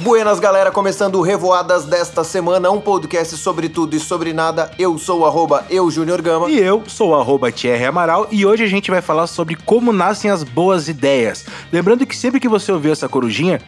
Buenas galera, começando o Revoadas desta semana, um podcast sobre tudo e sobre nada. Eu sou o arroba Gama. E eu sou o Thierry Amaral e hoje a gente vai falar sobre como nascem as boas ideias. Lembrando que sempre que você ouvir essa corujinha,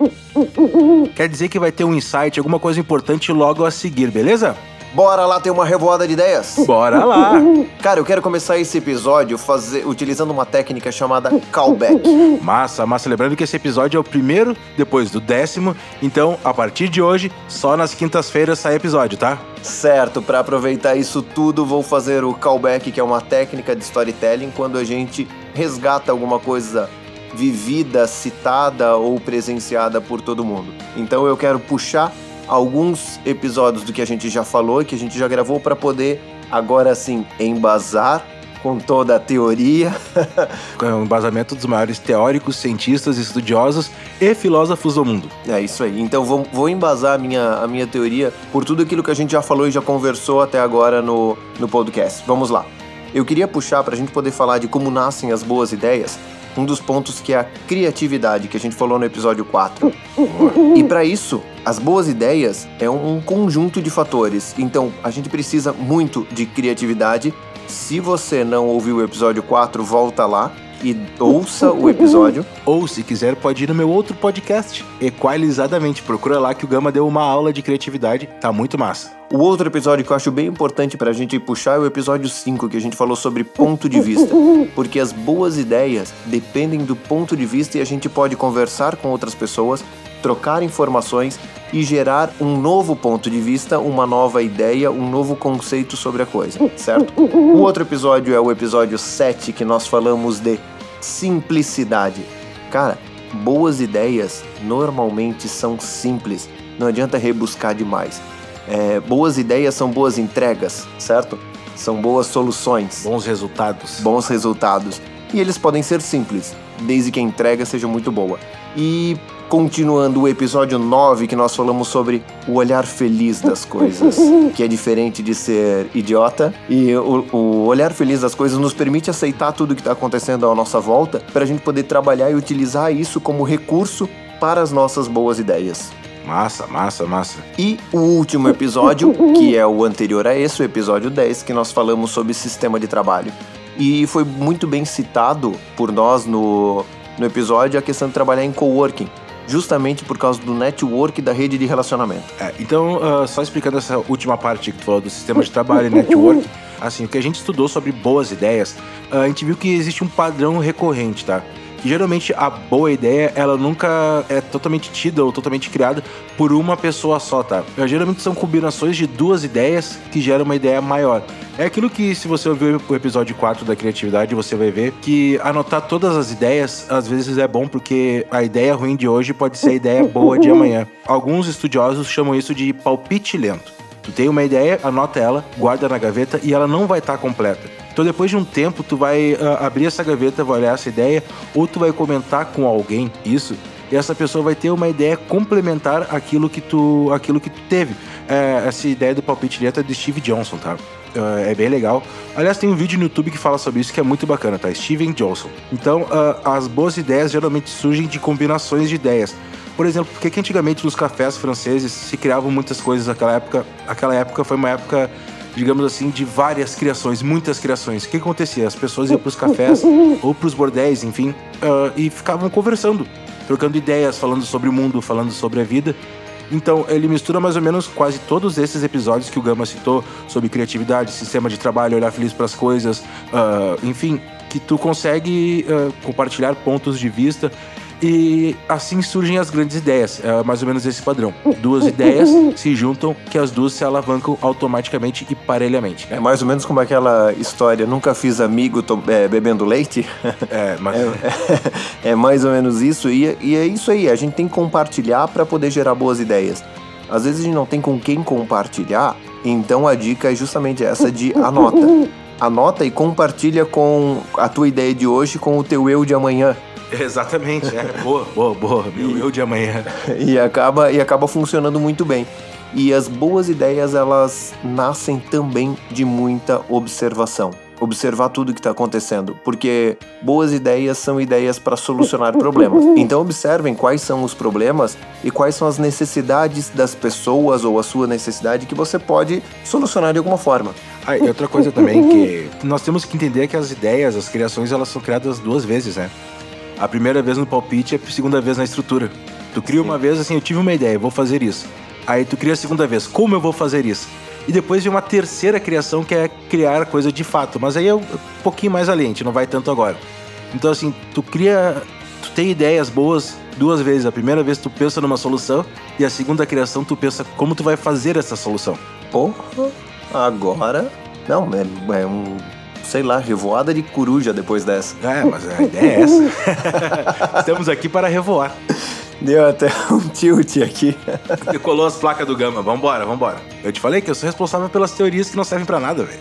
quer dizer que vai ter um insight, alguma coisa importante logo a seguir, beleza? Bora lá ter uma revoada de ideias? Bora lá! Cara, eu quero começar esse episódio fazer, utilizando uma técnica chamada callback. Massa, massa. Lembrando que esse episódio é o primeiro depois do décimo, então a partir de hoje, só nas quintas-feiras sai episódio, tá? Certo, para aproveitar isso tudo, vou fazer o callback, que é uma técnica de storytelling quando a gente resgata alguma coisa vivida, citada ou presenciada por todo mundo. Então eu quero puxar alguns episódios do que a gente já falou que a gente já gravou para poder agora sim embasar com toda a teoria. com o embasamento dos maiores teóricos, cientistas, estudiosos e filósofos do mundo. É isso aí. Então vou, vou embasar a minha, a minha teoria por tudo aquilo que a gente já falou e já conversou até agora no, no podcast. Vamos lá. Eu queria puxar para a gente poder falar de como nascem as boas ideias um dos pontos que é a criatividade, que a gente falou no episódio 4. E para isso, as boas ideias é um conjunto de fatores. Então, a gente precisa muito de criatividade. Se você não ouviu o episódio 4, volta lá e ouça o episódio. Ou, se quiser, pode ir no meu outro podcast, Equalizadamente. Procura lá que o Gama deu uma aula de criatividade, tá muito massa. O outro episódio que eu acho bem importante pra gente puxar é o episódio 5, que a gente falou sobre ponto de vista. Porque as boas ideias dependem do ponto de vista e a gente pode conversar com outras pessoas, trocar informações e gerar um novo ponto de vista, uma nova ideia, um novo conceito sobre a coisa, certo? O outro episódio é o episódio 7, que nós falamos de simplicidade. Cara, boas ideias normalmente são simples, não adianta rebuscar demais. É, boas ideias são boas entregas, certo? São boas soluções. Bons resultados. Bons resultados. E eles podem ser simples, desde que a entrega seja muito boa. E continuando o episódio 9, que nós falamos sobre o olhar feliz das coisas, que é diferente de ser idiota. E o, o olhar feliz das coisas nos permite aceitar tudo que está acontecendo à nossa volta, para a gente poder trabalhar e utilizar isso como recurso para as nossas boas ideias. Massa, massa, massa. E o último episódio, que é o anterior a esse, o episódio 10, que nós falamos sobre sistema de trabalho. E foi muito bem citado por nós no, no episódio a questão de trabalhar em coworking justamente por causa do network da rede de relacionamento. É, então, uh, só explicando essa última parte que tu falou do sistema de trabalho e network, assim, o que a gente estudou sobre boas ideias, uh, a gente viu que existe um padrão recorrente, tá? Geralmente a boa ideia ela nunca é totalmente tida ou totalmente criada por uma pessoa só, tá? Geralmente são combinações de duas ideias que geram uma ideia maior. É aquilo que, se você ouvir o episódio 4 da criatividade, você vai ver que anotar todas as ideias às vezes é bom porque a ideia ruim de hoje pode ser a ideia boa de amanhã. Alguns estudiosos chamam isso de palpite lento. Tu tem uma ideia, anota ela, guarda na gaveta e ela não vai estar tá completa. Então depois de um tempo tu vai uh, abrir essa gaveta, vai olhar essa ideia, ou tu vai comentar com alguém isso, e essa pessoa vai ter uma ideia complementar aquilo que tu, aquilo que tu teve. É, essa ideia do palpite direto é de Steve Johnson, tá? Uh, é bem legal. Aliás, tem um vídeo no YouTube que fala sobre isso que é muito bacana, tá? Steven Johnson. Então, uh, as boas ideias geralmente surgem de combinações de ideias. Por exemplo, por que antigamente nos cafés franceses se criavam muitas coisas naquela época? Aquela época foi uma época digamos assim, de várias criações, muitas criações. O que acontecia? As pessoas iam para os cafés ou para os bordéis, enfim, uh, e ficavam conversando, trocando ideias, falando sobre o mundo, falando sobre a vida. Então, ele mistura mais ou menos quase todos esses episódios que o Gama citou sobre criatividade, sistema de trabalho, olhar feliz para as coisas, uh, enfim, que tu consegue uh, compartilhar pontos de vista e assim surgem as grandes ideias. É mais ou menos esse padrão. Duas ideias se juntam, que as duas se alavancam automaticamente e parelhamente. Né? É mais ou menos como aquela história: nunca fiz amigo tô, é, bebendo leite. É, mas... é, é, é, mais ou menos isso. E, e é isso aí. A gente tem que compartilhar para poder gerar boas ideias. Às vezes a gente não tem com quem compartilhar, então a dica é justamente essa de anota. Anota e compartilha com a tua ideia de hoje com o teu eu de amanhã. Exatamente, é. boa, boa, boa. Meu e, eu de amanhã. E acaba, e acaba funcionando muito bem. E as boas ideias, elas nascem também de muita observação. observar tudo que está acontecendo, porque boas ideias são ideias para solucionar problemas. Então observem quais são os problemas e quais são as necessidades das pessoas ou a sua necessidade que você pode solucionar de alguma forma. Ah, e outra coisa também que nós temos que entender que as ideias, as criações, elas são criadas duas vezes, né? A primeira vez no palpite e a segunda vez na estrutura. Tu cria uma vez assim, eu tive uma ideia, vou fazer isso. Aí tu cria a segunda vez, como eu vou fazer isso? E depois vem uma terceira criação que é criar coisa de fato, mas aí é um pouquinho mais além, a gente não vai tanto agora. Então assim, tu cria, tu tem ideias boas duas vezes. A primeira vez tu pensa numa solução e a segunda criação tu pensa como tu vai fazer essa solução. Porra, agora. Não, é, é um. Sei lá, revoada de coruja depois dessa. É, mas a ideia é essa. Estamos aqui para revoar. Deu até um tilt aqui. Decolou as placas do Gama. Vambora, vambora. Eu te falei que eu sou responsável pelas teorias que não servem para nada, velho.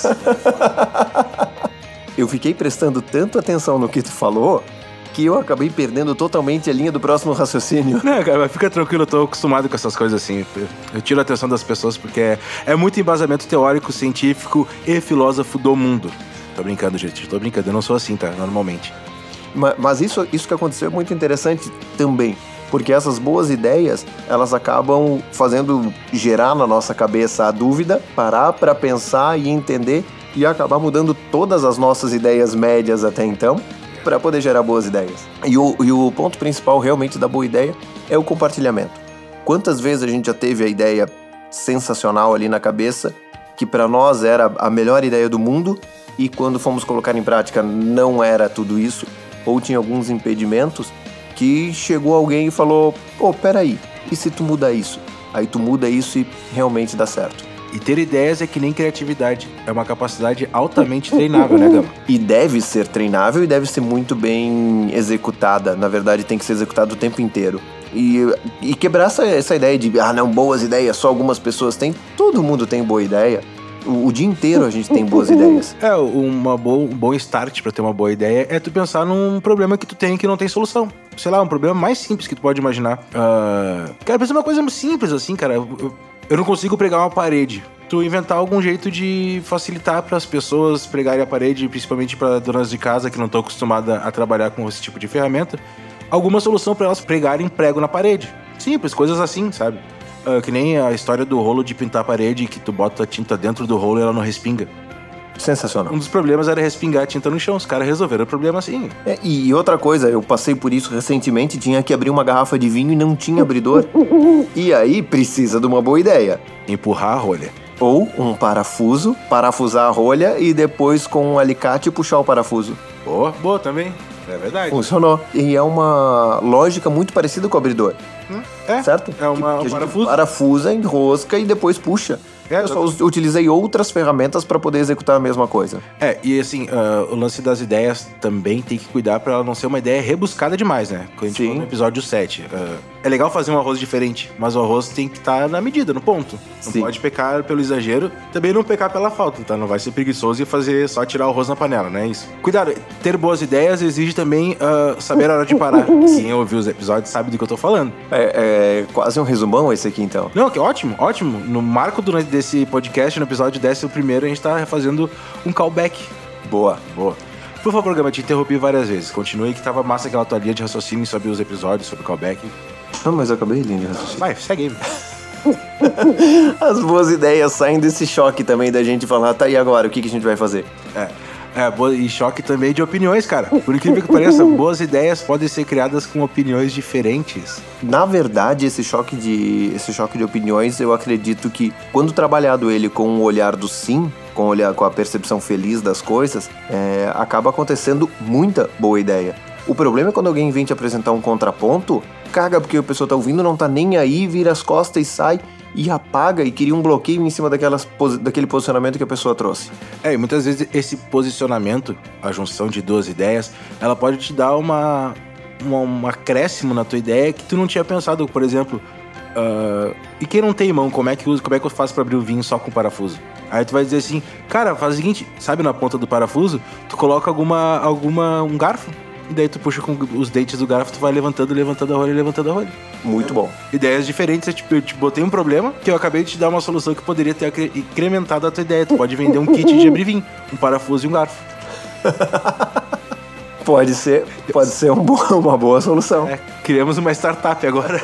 eu fiquei prestando tanto atenção no que tu falou que eu acabei perdendo totalmente a linha do próximo raciocínio. Não, cara, mas fica tranquilo, eu tô acostumado com essas coisas assim. Eu tiro a atenção das pessoas porque é, é muito embasamento teórico, científico e filósofo do mundo. Tô brincando, gente, tô brincando, eu não sou assim, tá? Normalmente. Mas isso, isso que aconteceu é muito interessante também, porque essas boas ideias elas acabam fazendo gerar na nossa cabeça a dúvida, parar para pensar e entender e acabar mudando todas as nossas ideias médias até então para poder gerar boas ideias. E o, e o ponto principal realmente da boa ideia é o compartilhamento. Quantas vezes a gente já teve a ideia sensacional ali na cabeça que para nós era a melhor ideia do mundo e quando fomos colocar em prática não era tudo isso ou tinha alguns impedimentos que chegou alguém e falou: pô, peraí, e se tu mudar isso? Aí tu muda isso e realmente dá certo. E ter ideias é que nem criatividade. É uma capacidade altamente treinável, né, Gama? E deve ser treinável e deve ser muito bem executada. Na verdade, tem que ser executada o tempo inteiro. E, e quebrar essa, essa ideia de, ah, não, boas ideias, só algumas pessoas têm. Todo mundo tem boa ideia. O, o, dia inteiro a gente tem boas ideias. É, uma boa, um bom start para ter uma boa ideia é tu pensar num problema que tu tem que não tem solução. Sei lá, um problema mais simples que tu pode imaginar. Uh, cara, pensa uma coisa simples assim, cara. Eu, eu não consigo pregar uma parede. Tu inventar algum jeito de facilitar para as pessoas pregarem a parede, principalmente para donas de casa que não estão acostumadas a trabalhar com esse tipo de ferramenta, alguma solução para elas pregarem prego na parede. Simples, coisas assim, sabe? Uh, que nem a história do rolo de pintar a parede, que tu bota a tinta dentro do rolo e ela não respinga. Sensacional. Um dos problemas era respingar a tinta no chão. Os caras resolveram o problema assim. É, e outra coisa, eu passei por isso recentemente, tinha que abrir uma garrafa de vinho e não tinha abridor. e aí precisa de uma boa ideia. Empurrar a rolha. Ou um parafuso, parafusar a rolha e depois com um alicate puxar o parafuso. Boa, boa também. É verdade. Funcionou. E é uma lógica muito parecida com o abridor. Hum, é. Certo? É uma, que, que um parafuso. Parafusa, enrosca e depois puxa. É, eu só utilizei outras ferramentas para poder executar a mesma coisa. É, e assim, uh, o lance das ideias também tem que cuidar para ela não ser uma ideia rebuscada demais, né? Quando a gente Sim. no episódio 7. Uh, é legal fazer um arroz diferente, mas o arroz tem que estar tá na medida, no ponto. Não Sim. pode pecar pelo exagero, também não pecar pela falta, tá? Não vai ser preguiçoso e fazer só tirar o arroz na panela, né? Isso. Cuidado, ter boas ideias exige também uh, saber a hora de parar. Quem ouviu os episódios sabe do que eu tô falando. É, é quase um resumão esse aqui, então. Não, que ótimo, ótimo. No marco do, desse podcast, no episódio 10 primeiro, a gente tá fazendo um callback. Boa. Boa. Por favor, Gama, te interrompi várias vezes. Continue que tava massa aquela tua linha de raciocínio sobre os episódios, sobre o callback. Não, mas eu acabei de raciocínio. Vai, segue aí. As boas ideias saem desse choque também da gente falar, tá, e agora? O que, que a gente vai fazer? É. É, e choque também de opiniões, cara. Por incrível que pareça, boas ideias podem ser criadas com opiniões diferentes. Na verdade, esse choque de esse choque de opiniões, eu acredito que quando trabalhado ele com o olhar do sim, com, olhar, com a percepção feliz das coisas, é, acaba acontecendo muita boa ideia. O problema é quando alguém vem te apresentar um contraponto, caga porque a pessoa tá ouvindo, não tá nem aí, vira as costas e sai e apaga e cria um bloqueio em cima daquelas, daquele posicionamento que a pessoa trouxe. É, e muitas vezes esse posicionamento, a junção de duas ideias, ela pode te dar uma, uma um acréscimo na tua ideia que tu não tinha pensado, por exemplo. Uh, e quem não tem mão, como é que usa, como é que eu faço para abrir o vinho só com parafuso? Aí tu vai dizer assim, cara, faz o seguinte, sabe na ponta do parafuso, tu coloca alguma alguma um garfo e daí tu puxa com os dentes do garfo, tu vai levantando, levantando a rolha, levantando a rolha. Muito bom. Ideias diferentes, é tipo, eu te botei um problema que eu acabei de te dar uma solução que poderia ter incrementado a tua ideia. Tu pode vender um kit de abrir vinho, um parafuso e um garfo. Pode ser, pode ser um bo uma boa solução. É, criamos uma startup agora.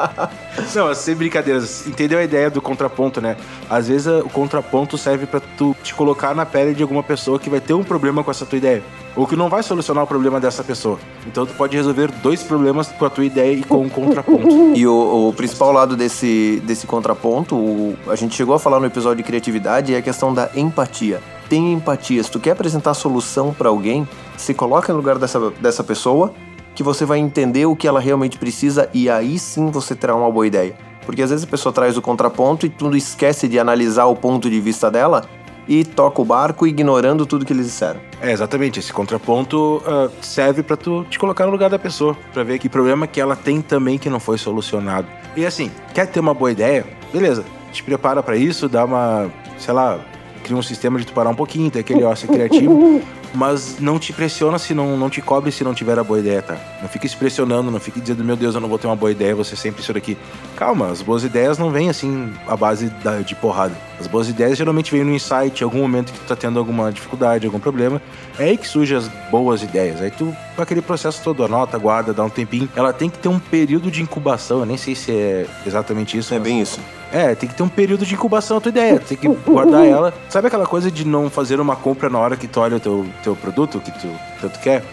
Não, sem brincadeiras. Entendeu a ideia do contraponto, né? Às vezes o contraponto serve para tu te colocar na pele de alguma pessoa que vai ter um problema com essa tua ideia. Ou que não vai solucionar o problema dessa pessoa. Então tu pode resolver dois problemas com a tua ideia e com um contraponto. E o, o principal lado desse, desse contraponto, o, a gente chegou a falar no episódio de criatividade, é a questão da empatia tenha empatia. Se tu quer apresentar solução para alguém, se coloca no lugar dessa, dessa pessoa, que você vai entender o que ela realmente precisa e aí sim você terá uma boa ideia. Porque às vezes a pessoa traz o contraponto e tu esquece de analisar o ponto de vista dela e toca o barco ignorando tudo que eles disseram. É, exatamente. Esse contraponto uh, serve para tu te colocar no lugar da pessoa, para ver que problema que ela tem também que não foi solucionado. E assim, quer ter uma boa ideia? Beleza. Te prepara para isso, dá uma, sei lá, cria um sistema de tu parar um pouquinho, ter aquele ócio criativo, mas não te pressiona se não, não te cobre se não tiver a boa ideia, tá? Não fique se pressionando, não fique dizendo, meu Deus, eu não vou ter uma boa ideia, você sempre isso daqui. Calma, as boas ideias não vêm assim à base da, de porrada. As boas ideias geralmente vêm no insight, em algum momento que tu tá tendo alguma dificuldade, algum problema. É aí que surgem as boas ideias. Aí tu, aquele processo todo, anota, guarda, dá um tempinho. Ela tem que ter um período de incubação, eu nem sei se é exatamente isso. É bem isso. É, tem que ter um período de incubação a tua ideia. Tem que guardar ela. Sabe aquela coisa de não fazer uma compra na hora que tu olha o teu, teu produto, que tu tanto quer?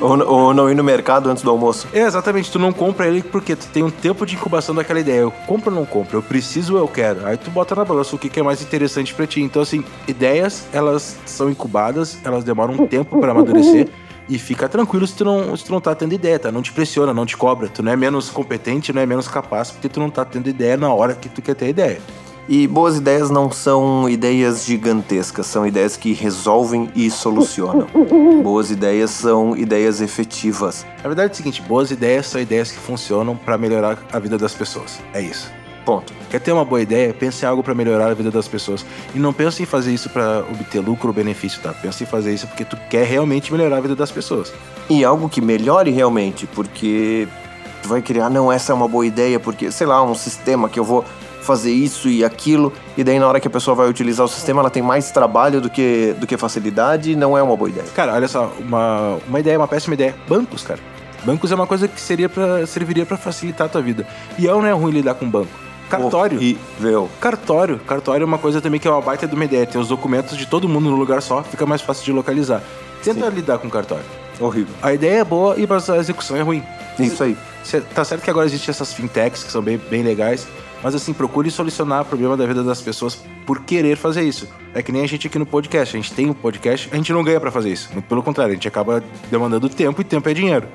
Ou, ou, não ir no mercado antes do almoço. É, exatamente, tu não compra ele porque tu tem um tempo de incubação daquela ideia. Eu compro ou não compro? Eu preciso ou eu quero? Aí tu bota na balança o que é mais interessante para ti. Então, assim, ideias, elas são incubadas, elas demoram um tempo para amadurecer. E fica tranquilo se tu, não, se tu não tá tendo ideia, tá? Não te pressiona, não te cobra. Tu não é menos competente, não é menos capaz, porque tu não tá tendo ideia na hora que tu quer ter ideia. E boas ideias não são ideias gigantescas, são ideias que resolvem e solucionam. boas ideias são ideias efetivas. A verdade é o seguinte: boas ideias são ideias que funcionam para melhorar a vida das pessoas. É isso. Ponto. Quer ter uma boa ideia? Pense em algo para melhorar a vida das pessoas. E não pense em fazer isso para obter lucro ou benefício, tá? Pense em fazer isso porque tu quer realmente melhorar a vida das pessoas. E algo que melhore realmente, porque tu vai criar, não, essa é uma boa ideia, porque, sei lá, um sistema que eu vou fazer isso e aquilo, e daí na hora que a pessoa vai utilizar o sistema, ela tem mais trabalho do que, do que facilidade, não é uma boa ideia. Cara, olha só, uma, uma ideia, uma péssima ideia. Bancos, cara. Bancos é uma coisa que seria pra, serviria para facilitar a tua vida. E não é ruim lidar com banco. Cartório. Horrível. Cartório. Cartório é uma coisa também que é uma baita de uma ideia. Ter os documentos de todo mundo no lugar só, fica mais fácil de localizar. Tenta Sim. lidar com cartório. Horrível. A ideia é boa e a execução é ruim. Isso aí. Tá certo que agora existem essas fintechs que são bem, bem legais, mas assim, procure solucionar o problema da vida das pessoas por querer fazer isso. É que nem a gente aqui no podcast. A gente tem um podcast, a gente não ganha para fazer isso. Muito pelo contrário, a gente acaba demandando tempo e tempo é dinheiro.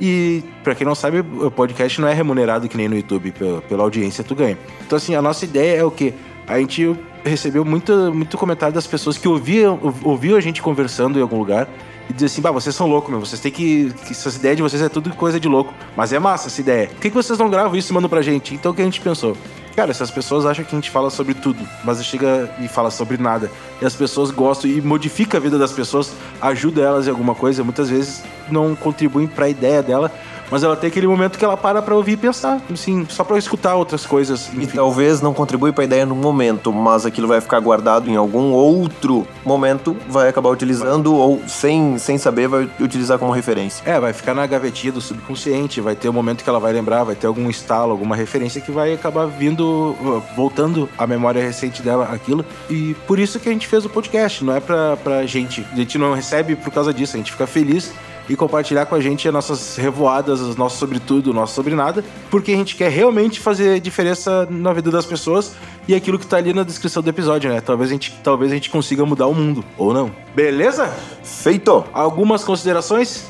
E, para quem não sabe, o podcast não é remunerado que nem no YouTube, pela, pela audiência tu ganha. Então, assim, a nossa ideia é o quê? A gente recebeu muito, muito comentário das pessoas que ouviam, ouviam a gente conversando em algum lugar e dizer assim, bah, vocês são loucos, meu, vocês têm que, que. Essas ideias de vocês é tudo coisa de louco. Mas é massa essa ideia. Por que, que vocês não gravam isso e mandam pra gente? Então o que a gente pensou? Cara, essas pessoas acham que a gente fala sobre tudo, mas chega e fala sobre nada. E as pessoas gostam e modifica a vida das pessoas, ajuda elas em alguma coisa, muitas vezes não contribuem para a ideia dela, mas ela tem aquele momento que ela para para ouvir e pensar, assim, só para escutar outras coisas. Enfim. E talvez não contribui para a ideia no momento, mas aquilo vai ficar guardado em algum outro momento, vai acabar utilizando ou sem, sem saber vai utilizar como referência. É, vai ficar na gavetinha do subconsciente, vai ter um momento que ela vai lembrar, vai ter algum estalo, alguma referência que vai acabar vindo, voltando à memória recente dela aquilo. E por isso que a gente fez o podcast, não é pra, pra gente. A gente não recebe por causa disso, a gente fica feliz e compartilhar com a gente as nossas revoadas, os nossos sobre tudo, o nosso sobre nada, porque a gente quer realmente fazer diferença na vida das pessoas e aquilo que tá ali na descrição do episódio, né? Talvez a gente, talvez a gente consiga mudar o mundo, ou não. Beleza? Feito! Algumas considerações?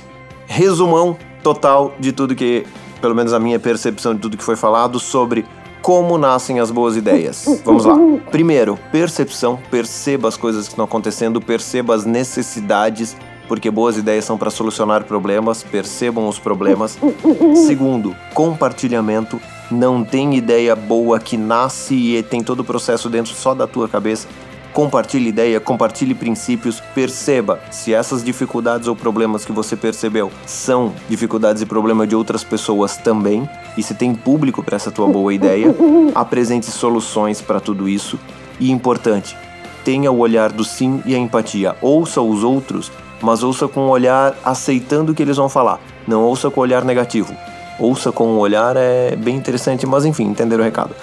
Resumão total de tudo que, pelo menos a minha percepção de tudo que foi falado sobre como nascem as boas ideias. Vamos lá. Primeiro, percepção. Perceba as coisas que estão acontecendo, perceba as necessidades porque boas ideias são para solucionar problemas, percebam os problemas. Segundo, compartilhamento. Não tem ideia boa que nasce e tem todo o processo dentro só da tua cabeça. Compartilhe ideia, compartilhe princípios, perceba se essas dificuldades ou problemas que você percebeu são dificuldades e problemas de outras pessoas também, e se tem público para essa tua boa ideia, apresente soluções para tudo isso. E importante, tenha o olhar do sim e a empatia. Ouça os outros, mas ouça com o olhar aceitando o que eles vão falar. Não ouça com o olhar negativo ouça com o olhar é bem interessante, mas enfim, entenderam o recado.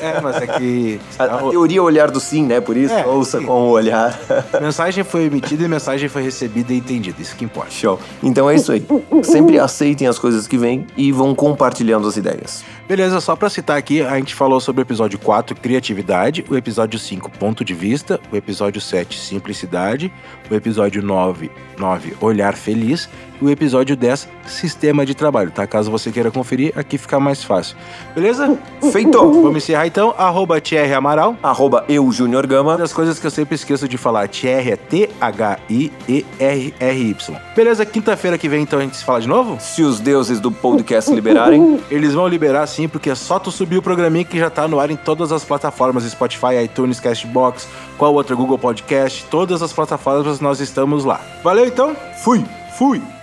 É, mas é que. A, a teoria é olhar do sim, né? Por isso, é, ouça sim. com o olhar. Mensagem foi emitida e mensagem foi recebida e entendida, isso que importa. Show. Então é isso aí. Sempre aceitem as coisas que vêm e vão compartilhando as ideias. Beleza, só para citar aqui, a gente falou sobre o episódio 4, criatividade, o episódio 5, ponto de vista, o episódio 7, simplicidade, o episódio 9, 9 olhar feliz o episódio 10, sistema de trabalho, tá? Caso você queira conferir, aqui fica mais fácil. Beleza? Feito! Vamos encerrar então. Arroba Thierry Amaral. Arroba eu, Júnior Gama. Uma das coisas que eu sempre esqueço de falar, Thierry é T-H-I-E-R-R-Y. Beleza? Quinta-feira que vem então a gente se fala de novo? Se os deuses do podcast liberarem. Eles vão liberar sim, porque é só tu subir o programinha que já tá no ar em todas as plataformas, Spotify, iTunes, Castbox, qual outra, Google Podcast, todas as plataformas nós estamos lá. Valeu então? Fui! Fui!